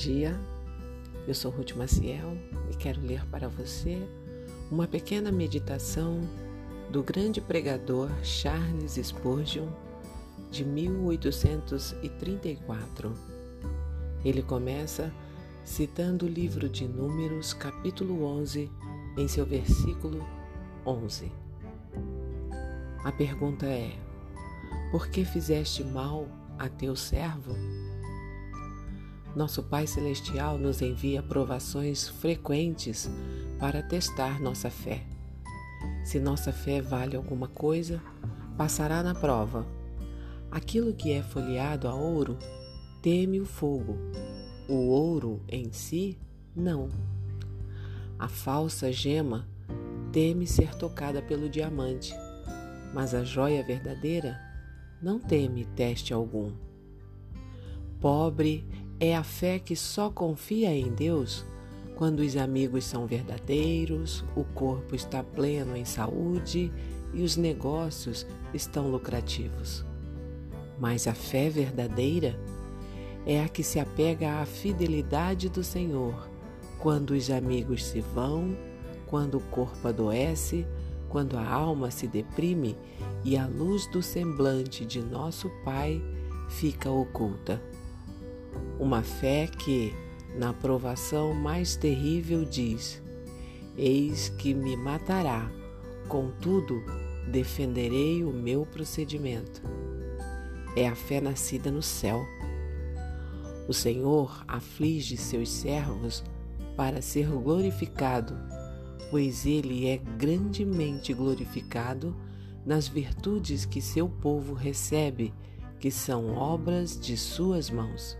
dia, eu sou Ruth Maciel e quero ler para você uma pequena meditação do grande pregador Charles Spurgeon de 1834. Ele começa citando o livro de Números, capítulo 11, em seu versículo 11. A pergunta é: Por que fizeste mal a teu servo? Nosso Pai Celestial nos envia provações frequentes para testar nossa fé. Se nossa fé vale alguma coisa, passará na prova. Aquilo que é folheado a ouro teme o fogo, o ouro em si, não. A falsa gema teme ser tocada pelo diamante, mas a joia verdadeira não teme teste algum. Pobre é a fé que só confia em Deus quando os amigos são verdadeiros, o corpo está pleno em saúde e os negócios estão lucrativos. Mas a fé verdadeira é a que se apega à fidelidade do Senhor quando os amigos se vão, quando o corpo adoece, quando a alma se deprime e a luz do semblante de nosso Pai fica oculta. Uma fé que, na provação mais terrível, diz: Eis que me matará, contudo, defenderei o meu procedimento. É a fé nascida no céu. O Senhor aflige seus servos para ser glorificado, pois ele é grandemente glorificado nas virtudes que seu povo recebe, que são obras de suas mãos.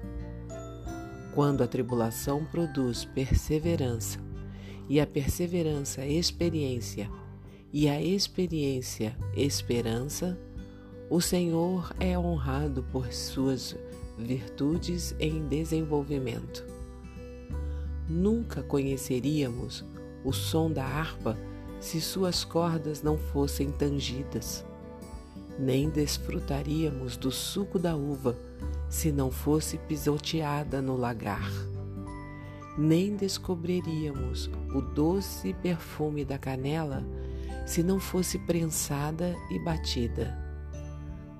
Quando a tribulação produz perseverança, e a perseverança experiência, e a experiência esperança, o Senhor é honrado por suas virtudes em desenvolvimento. Nunca conheceríamos o som da harpa se suas cordas não fossem tangidas, nem desfrutaríamos do suco da uva se não fosse pisoteada no lagar. Nem descobriríamos o doce perfume da canela se não fosse prensada e batida.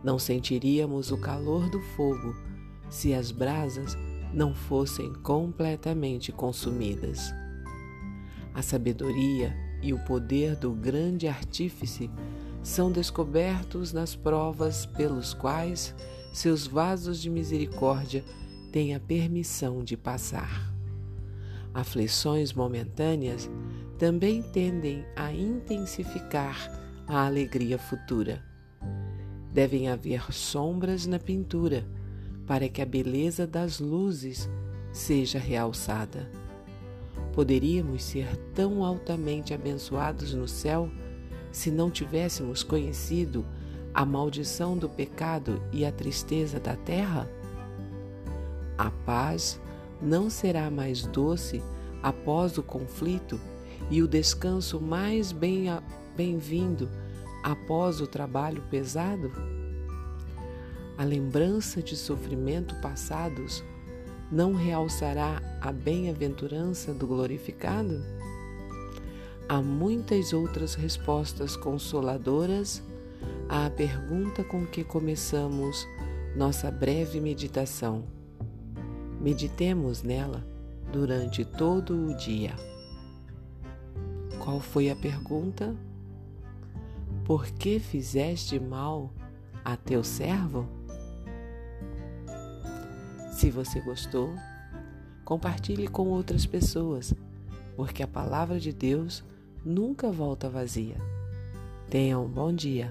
Não sentiríamos o calor do fogo se as brasas não fossem completamente consumidas. A sabedoria e o poder do grande artífice são descobertos nas provas pelos quais seus vasos de misericórdia têm a permissão de passar. Aflições momentâneas também tendem a intensificar a alegria futura. Devem haver sombras na pintura para que a beleza das luzes seja realçada. Poderíamos ser tão altamente abençoados no céu se não tivéssemos conhecido a maldição do pecado e a tristeza da terra? A paz não será mais doce após o conflito e o descanso mais bem-vindo após o trabalho pesado? A lembrança de sofrimento passados não realçará a bem-aventurança do glorificado? Há muitas outras respostas consoladoras à pergunta com que começamos nossa breve meditação. Meditemos nela durante todo o dia. Qual foi a pergunta? Por que fizeste mal a teu servo? Se você gostou, compartilhe com outras pessoas, porque a palavra de Deus nunca volta vazia. Tenha um bom dia.